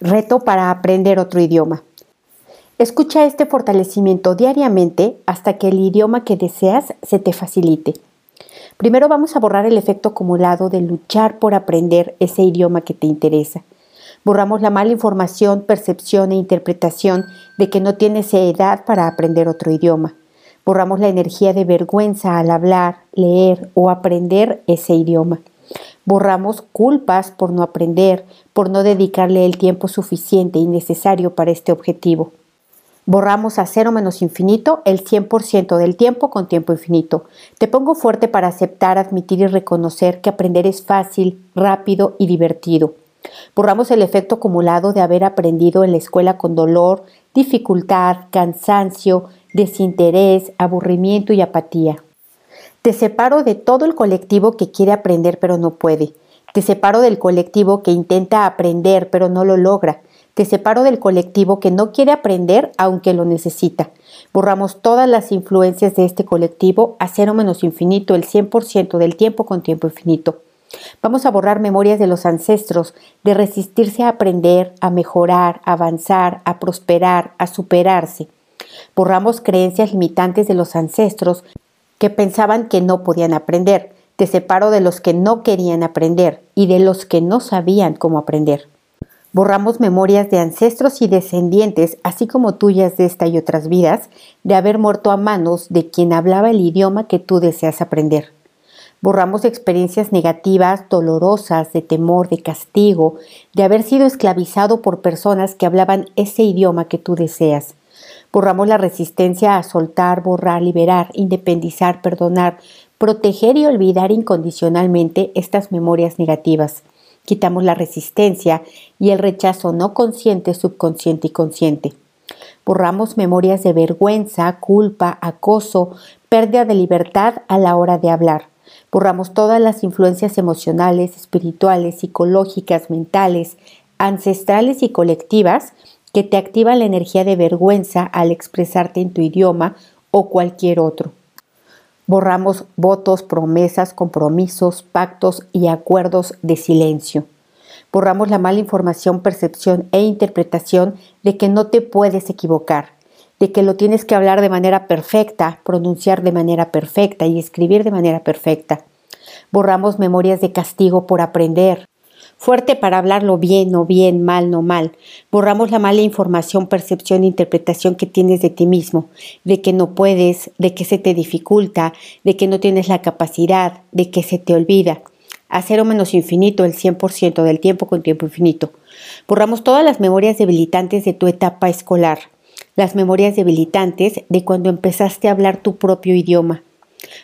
Reto para aprender otro idioma. Escucha este fortalecimiento diariamente hasta que el idioma que deseas se te facilite. Primero vamos a borrar el efecto acumulado de luchar por aprender ese idioma que te interesa. Borramos la mala información, percepción e interpretación de que no tienes edad para aprender otro idioma. Borramos la energía de vergüenza al hablar, leer o aprender ese idioma. Borramos culpas por no aprender, por no dedicarle el tiempo suficiente y necesario para este objetivo. Borramos a cero menos infinito el 100% del tiempo con tiempo infinito. Te pongo fuerte para aceptar, admitir y reconocer que aprender es fácil, rápido y divertido. Borramos el efecto acumulado de haber aprendido en la escuela con dolor, dificultad, cansancio, desinterés, aburrimiento y apatía. Te separo de todo el colectivo que quiere aprender pero no puede. Te separo del colectivo que intenta aprender pero no lo logra. Te separo del colectivo que no quiere aprender aunque lo necesita. Borramos todas las influencias de este colectivo a cero menos infinito el 100% del tiempo con tiempo infinito. Vamos a borrar memorias de los ancestros, de resistirse a aprender, a mejorar, a avanzar, a prosperar, a superarse. Borramos creencias limitantes de los ancestros que pensaban que no podían aprender. Te separo de los que no querían aprender y de los que no sabían cómo aprender. Borramos memorias de ancestros y descendientes, así como tuyas de esta y otras vidas, de haber muerto a manos de quien hablaba el idioma que tú deseas aprender. Borramos experiencias negativas, dolorosas, de temor, de castigo, de haber sido esclavizado por personas que hablaban ese idioma que tú deseas. Borramos la resistencia a soltar, borrar, liberar, independizar, perdonar, proteger y olvidar incondicionalmente estas memorias negativas. Quitamos la resistencia y el rechazo no consciente, subconsciente y consciente. Borramos memorias de vergüenza, culpa, acoso, pérdida de libertad a la hora de hablar. Borramos todas las influencias emocionales, espirituales, psicológicas, mentales, ancestrales y colectivas que te activan la energía de vergüenza al expresarte en tu idioma o cualquier otro. Borramos votos, promesas, compromisos, pactos y acuerdos de silencio. Borramos la mala información, percepción e interpretación de que no te puedes equivocar, de que lo tienes que hablar de manera perfecta, pronunciar de manera perfecta y escribir de manera perfecta. Borramos memorias de castigo por aprender. Fuerte para hablarlo bien, no bien, mal, no mal. Borramos la mala información, percepción e interpretación que tienes de ti mismo, de que no puedes, de que se te dificulta, de que no tienes la capacidad, de que se te olvida. A cero menos infinito el 100% del tiempo con tiempo infinito. Borramos todas las memorias debilitantes de tu etapa escolar las memorias debilitantes de cuando empezaste a hablar tu propio idioma.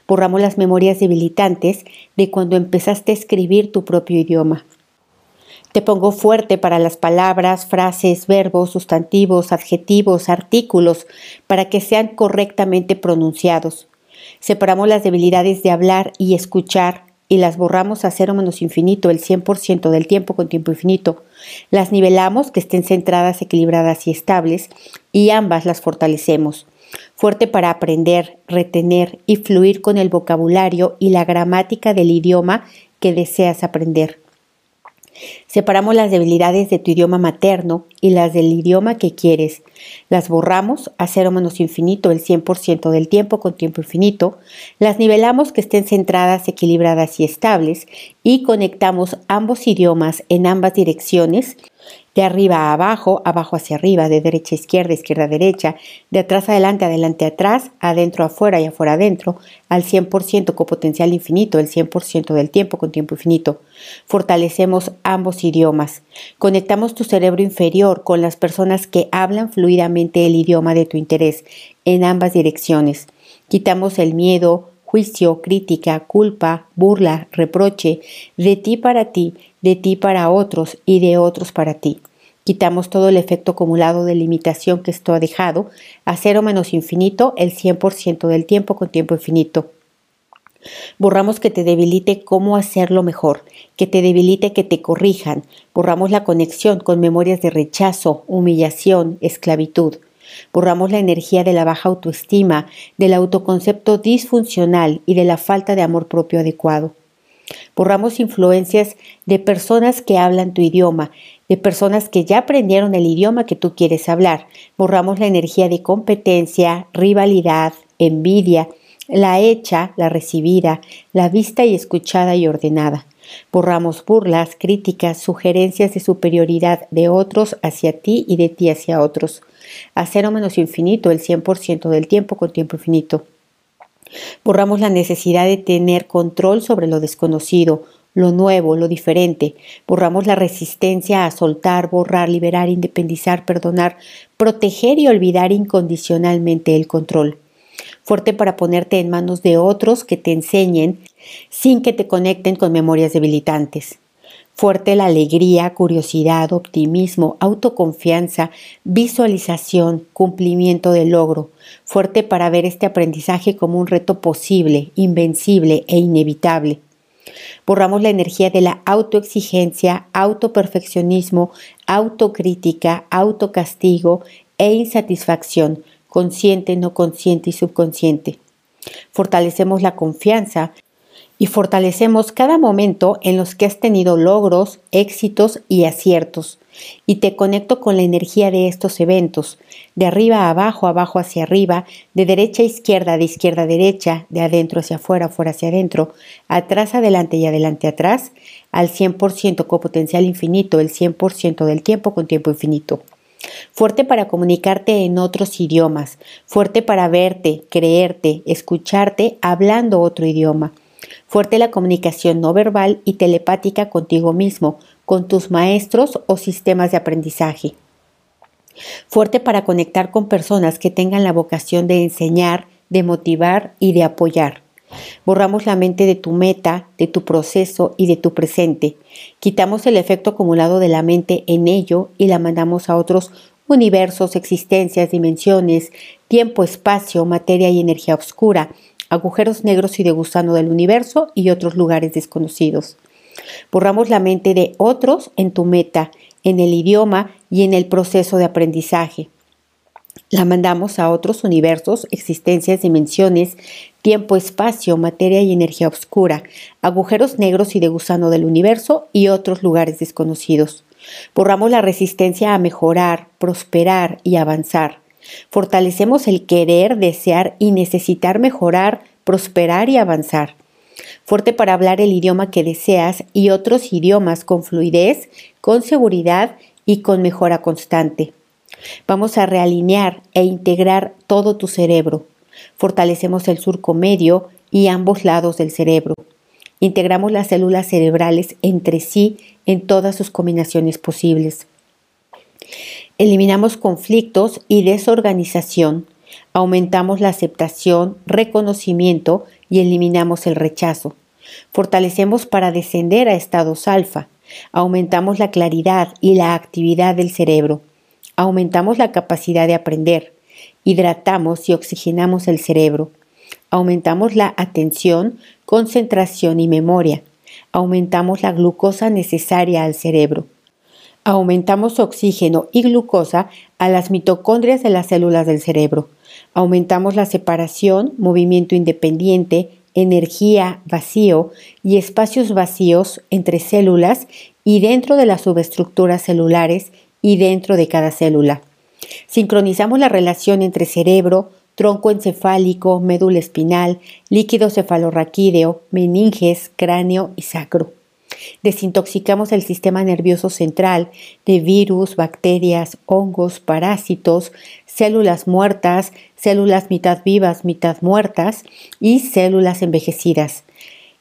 Borramos las memorias debilitantes de cuando empezaste a escribir tu propio idioma. Te pongo fuerte para las palabras, frases, verbos, sustantivos, adjetivos, artículos, para que sean correctamente pronunciados. Separamos las debilidades de hablar y escuchar y las borramos a cero menos infinito, el 100% del tiempo con tiempo infinito. Las nivelamos, que estén centradas, equilibradas y estables, y ambas las fortalecemos. Fuerte para aprender, retener y fluir con el vocabulario y la gramática del idioma que deseas aprender. Separamos las debilidades de tu idioma materno y las del idioma que quieres. Las borramos a cero menos infinito el 100% del tiempo con tiempo infinito. Las nivelamos que estén centradas, equilibradas y estables y conectamos ambos idiomas en ambas direcciones de arriba a abajo, abajo hacia arriba, de derecha a izquierda, izquierda a derecha, de atrás adelante, adelante atrás, adentro afuera y afuera adentro, al 100% con potencial infinito, el 100% del tiempo con tiempo infinito. Fortalecemos ambos idiomas. Conectamos tu cerebro inferior con las personas que hablan fluidamente el idioma de tu interés en ambas direcciones. Quitamos el miedo, juicio, crítica, culpa, burla, reproche, de ti para ti, de ti para otros y de otros para ti. Quitamos todo el efecto acumulado de limitación que esto ha dejado a cero menos infinito el 100% del tiempo con tiempo infinito. Borramos que te debilite cómo hacerlo mejor, que te debilite que te corrijan. Borramos la conexión con memorias de rechazo, humillación, esclavitud. Borramos la energía de la baja autoestima, del autoconcepto disfuncional y de la falta de amor propio adecuado. Borramos influencias de personas que hablan tu idioma, de personas que ya aprendieron el idioma que tú quieres hablar. Borramos la energía de competencia, rivalidad, envidia, la hecha, la recibida, la vista y escuchada y ordenada. Borramos burlas, críticas, sugerencias de superioridad de otros hacia ti y de ti hacia otros. A cero menos infinito el 100% del tiempo con tiempo infinito. Borramos la necesidad de tener control sobre lo desconocido, lo nuevo, lo diferente. Borramos la resistencia a soltar, borrar, liberar, independizar, perdonar, proteger y olvidar incondicionalmente el control. Fuerte para ponerte en manos de otros que te enseñen sin que te conecten con memorias debilitantes. Fuerte la alegría, curiosidad, optimismo, autoconfianza, visualización, cumplimiento del logro. Fuerte para ver este aprendizaje como un reto posible, invencible e inevitable. Borramos la energía de la autoexigencia, autoperfeccionismo, autocrítica, autocastigo e insatisfacción, consciente, no consciente y subconsciente. Fortalecemos la confianza, y fortalecemos cada momento en los que has tenido logros, éxitos y aciertos. Y te conecto con la energía de estos eventos, de arriba a abajo, abajo hacia arriba, de derecha a izquierda, de izquierda a derecha, de adentro hacia afuera, afuera hacia adentro, atrás adelante y adelante atrás, al 100% con potencial infinito, el 100% del tiempo con tiempo infinito. Fuerte para comunicarte en otros idiomas, fuerte para verte, creerte, escucharte hablando otro idioma Fuerte la comunicación no verbal y telepática contigo mismo, con tus maestros o sistemas de aprendizaje. Fuerte para conectar con personas que tengan la vocación de enseñar, de motivar y de apoyar. Borramos la mente de tu meta, de tu proceso y de tu presente. Quitamos el efecto acumulado de la mente en ello y la mandamos a otros universos, existencias, dimensiones, tiempo, espacio, materia y energía oscura agujeros negros y de gusano del universo y otros lugares desconocidos. Borramos la mente de otros en tu meta, en el idioma y en el proceso de aprendizaje. La mandamos a otros universos, existencias, dimensiones, tiempo, espacio, materia y energía oscura, agujeros negros y de gusano del universo y otros lugares desconocidos. Borramos la resistencia a mejorar, prosperar y avanzar. Fortalecemos el querer, desear y necesitar mejorar, prosperar y avanzar. Fuerte para hablar el idioma que deseas y otros idiomas con fluidez, con seguridad y con mejora constante. Vamos a realinear e integrar todo tu cerebro. Fortalecemos el surco medio y ambos lados del cerebro. Integramos las células cerebrales entre sí en todas sus combinaciones posibles. Eliminamos conflictos y desorganización, aumentamos la aceptación, reconocimiento y eliminamos el rechazo. Fortalecemos para descender a estados alfa, aumentamos la claridad y la actividad del cerebro, aumentamos la capacidad de aprender, hidratamos y oxigenamos el cerebro, aumentamos la atención, concentración y memoria, aumentamos la glucosa necesaria al cerebro Aumentamos oxígeno y glucosa a las mitocondrias de las células del cerebro. Aumentamos la separación, movimiento independiente, energía, vacío y espacios vacíos entre células y dentro de las subestructuras celulares y dentro de cada célula. Sincronizamos la relación entre cerebro, tronco encefálico, médula espinal, líquido cefalorraquídeo, meninges, cráneo y sacro. Desintoxicamos el sistema nervioso central de virus, bacterias, hongos, parásitos, células muertas, células mitad vivas, mitad muertas y células envejecidas.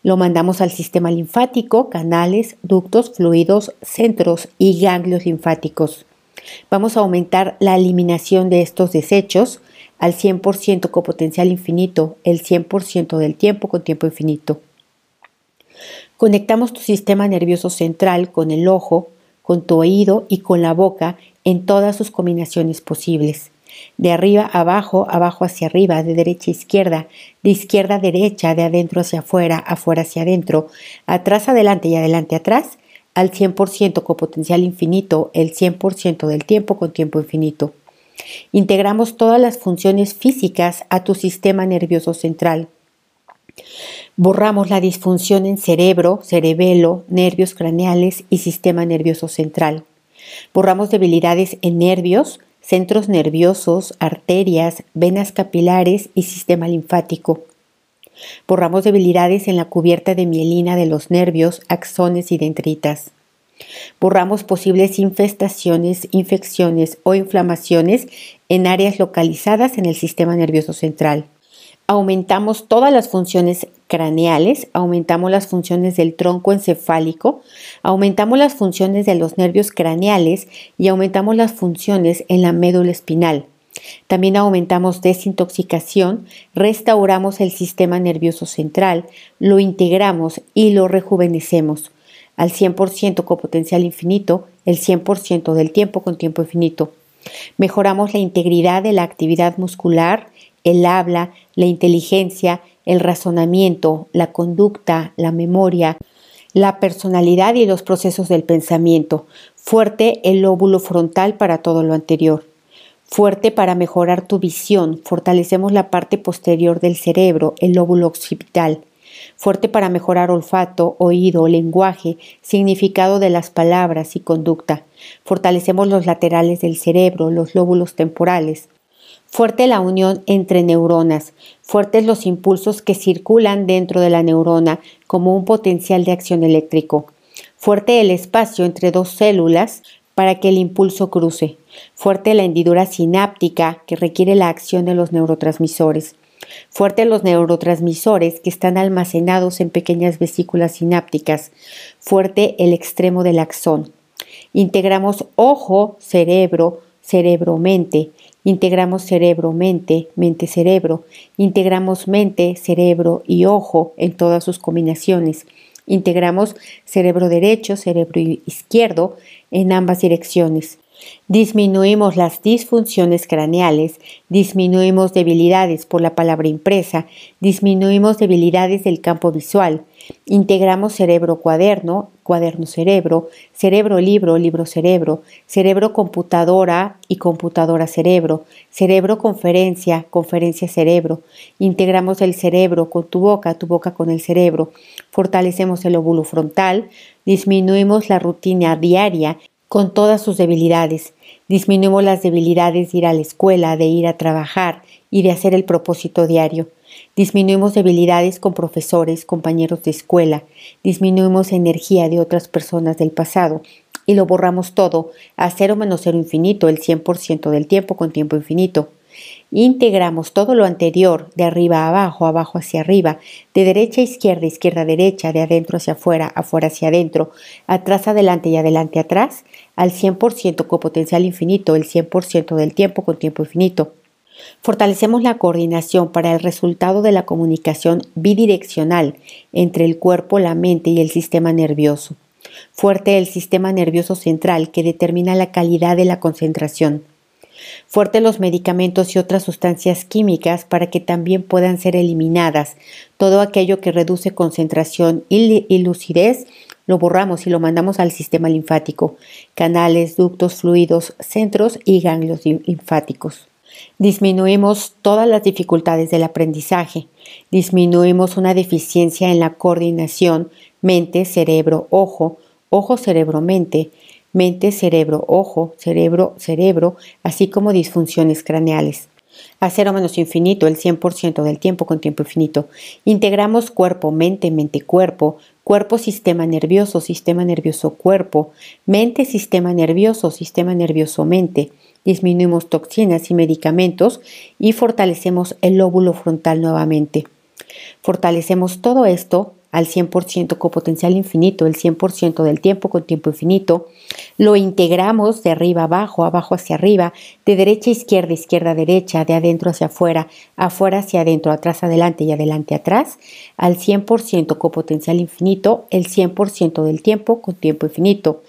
Lo mandamos al sistema linfático, canales, ductos, fluidos, centros y ganglios linfáticos. Vamos a aumentar la eliminación de estos desechos al 100% con potencial infinito, el 100% del tiempo con tiempo infinito. Conectamos tu sistema nervioso central con el ojo, con tu oído y con la boca en todas sus combinaciones posibles. De arriba a abajo, abajo hacia arriba, de derecha a izquierda, de izquierda a derecha, de adentro hacia afuera, afuera hacia adentro, atrás adelante y adelante atrás, al 100% con potencial infinito, el 100% del tiempo con tiempo infinito. Integramos todas las funciones físicas a tu sistema nervioso central. Borramos la disfunción en cerebro, cerebelo, nervios craneales y sistema nervioso central. Borramos debilidades en nervios, centros nerviosos, arterias, venas capilares y sistema linfático. Borramos debilidades en la cubierta de mielina de los nervios, axones y dendritas. Borramos posibles infestaciones, infecciones o inflamaciones en áreas localizadas en el sistema nervioso central. Aumentamos todas las funciones craneales, aumentamos las funciones del tronco encefálico, aumentamos las funciones de los nervios craneales y aumentamos las funciones en la médula espinal. También aumentamos desintoxicación, restauramos el sistema nervioso central, lo integramos y lo rejuvenecemos al 100% con potencial infinito, el 100% del tiempo con tiempo infinito. Mejoramos la integridad de la actividad muscular, el habla, la inteligencia, el razonamiento, la conducta, la memoria, la personalidad y los procesos del pensamiento. Fuerte el lóbulo frontal para todo lo anterior. Fuerte para mejorar tu visión. Fortalecemos la parte posterior del cerebro, el lóbulo occipital fuerte para mejorar olfato, oído, lenguaje, significado de las palabras y conducta. Fortalecemos los laterales del cerebro, los lóbulos temporales. Fuerte la unión entre neuronas, fuertes los impulsos que circulan dentro de la neurona como un potencial de acción eléctrico. Fuerte el espacio entre dos células para que el impulso cruce. Fuerte la hendidura sináptica que requiere la acción de los neurotransmisores. Fuerte los neurotransmisores que están almacenados en pequeñas vesículas sinápticas. Fuerte el extremo del axón. Integramos ojo, cerebro, cerebro-mente. Integramos cerebro-mente, mente-cerebro. Integramos mente, cerebro y ojo en todas sus combinaciones. Integramos cerebro derecho, cerebro izquierdo en ambas direcciones. Disminuimos las disfunciones craneales, disminuimos debilidades por la palabra impresa, disminuimos debilidades del campo visual, integramos cerebro cuaderno, cuaderno cerebro, cerebro libro, libro cerebro, cerebro computadora y computadora cerebro, cerebro conferencia, conferencia cerebro, integramos el cerebro con tu boca, tu boca con el cerebro, fortalecemos el óvulo frontal, disminuimos la rutina diaria con todas sus debilidades. Disminuimos las debilidades de ir a la escuela, de ir a trabajar y de hacer el propósito diario. Disminuimos debilidades con profesores, compañeros de escuela. Disminuimos energía de otras personas del pasado y lo borramos todo a cero menos cero infinito, el 100% del tiempo con tiempo infinito. Integramos todo lo anterior, de arriba a abajo, abajo hacia arriba, de derecha a izquierda, izquierda a derecha, de adentro hacia afuera, afuera hacia adentro, atrás adelante y adelante atrás, al 100% con potencial infinito, el 100% del tiempo con tiempo infinito. Fortalecemos la coordinación para el resultado de la comunicación bidireccional entre el cuerpo, la mente y el sistema nervioso. Fuerte el sistema nervioso central que determina la calidad de la concentración fuerte los medicamentos y otras sustancias químicas para que también puedan ser eliminadas. Todo aquello que reduce concentración y, lucidez lo borramos y lo mandamos al sistema linfático, canales, ductos, fluidos, centros y ganglios linfáticos. Disminuimos todas las dificultades del aprendizaje, disminuimos una deficiencia en la coordinación mente, cerebro, ojo, ojo, cerebro, mente, mente, cerebro, ojo, cerebro, cerebro, así como disfunciones craneales. A cero menos infinito, el 100% del tiempo con tiempo infinito. Integramos cuerpo, mente, mente, cuerpo, cuerpo, sistema nervioso, sistema nervioso, cuerpo, mente, sistema nervioso, sistema nervioso, mente. Disminuimos toxinas y medicamentos y fortalecemos el lóbulo frontal nuevamente. Fortalecemos todo esto al 100% con potencial infinito, el 100% del tiempo con tiempo infinito, lo integramos de arriba abajo, abajo hacia arriba, de derecha a izquierda, izquierda a derecha, de adentro hacia afuera, afuera hacia adentro, atrás adelante y adelante atrás, al 100% con potencial infinito, el 100% del tiempo con tiempo infinito.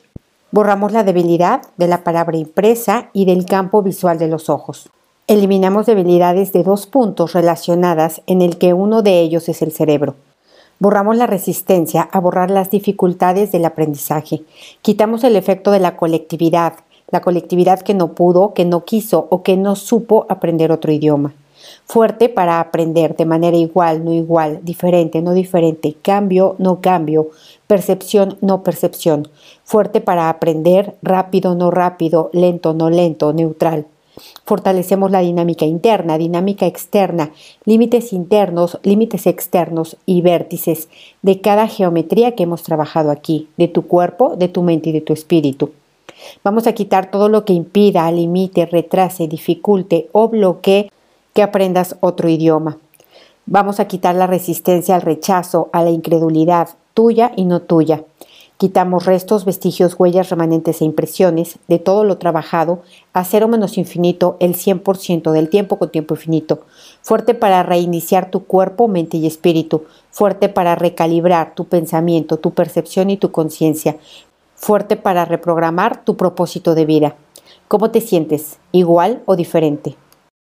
Borramos la debilidad de la palabra impresa y del campo visual de los ojos. Eliminamos debilidades de dos puntos relacionadas en el que uno de ellos es el cerebro. Borramos la resistencia a borrar las dificultades del aprendizaje. Quitamos el efecto de la colectividad, la colectividad que no pudo, que no quiso o que no supo aprender otro idioma. Fuerte para aprender de manera igual, no igual, diferente, no diferente, cambio, no cambio, percepción, no percepción. Fuerte para aprender, rápido, no rápido, lento, no lento, neutral. Fortalecemos la dinámica interna, dinámica externa, límites internos, límites externos y vértices de cada geometría que hemos trabajado aquí, de tu cuerpo, de tu mente y de tu espíritu. Vamos a quitar todo lo que impida, limite, retrase, dificulte o bloquee que aprendas otro idioma. Vamos a quitar la resistencia al rechazo, a la incredulidad, tuya y no tuya. Quitamos restos, vestigios, huellas, remanentes e impresiones de todo lo trabajado a cero menos infinito el 100% del tiempo con tiempo infinito. Fuerte para reiniciar tu cuerpo, mente y espíritu. Fuerte para recalibrar tu pensamiento, tu percepción y tu conciencia. Fuerte para reprogramar tu propósito de vida. ¿Cómo te sientes? ¿Igual o diferente?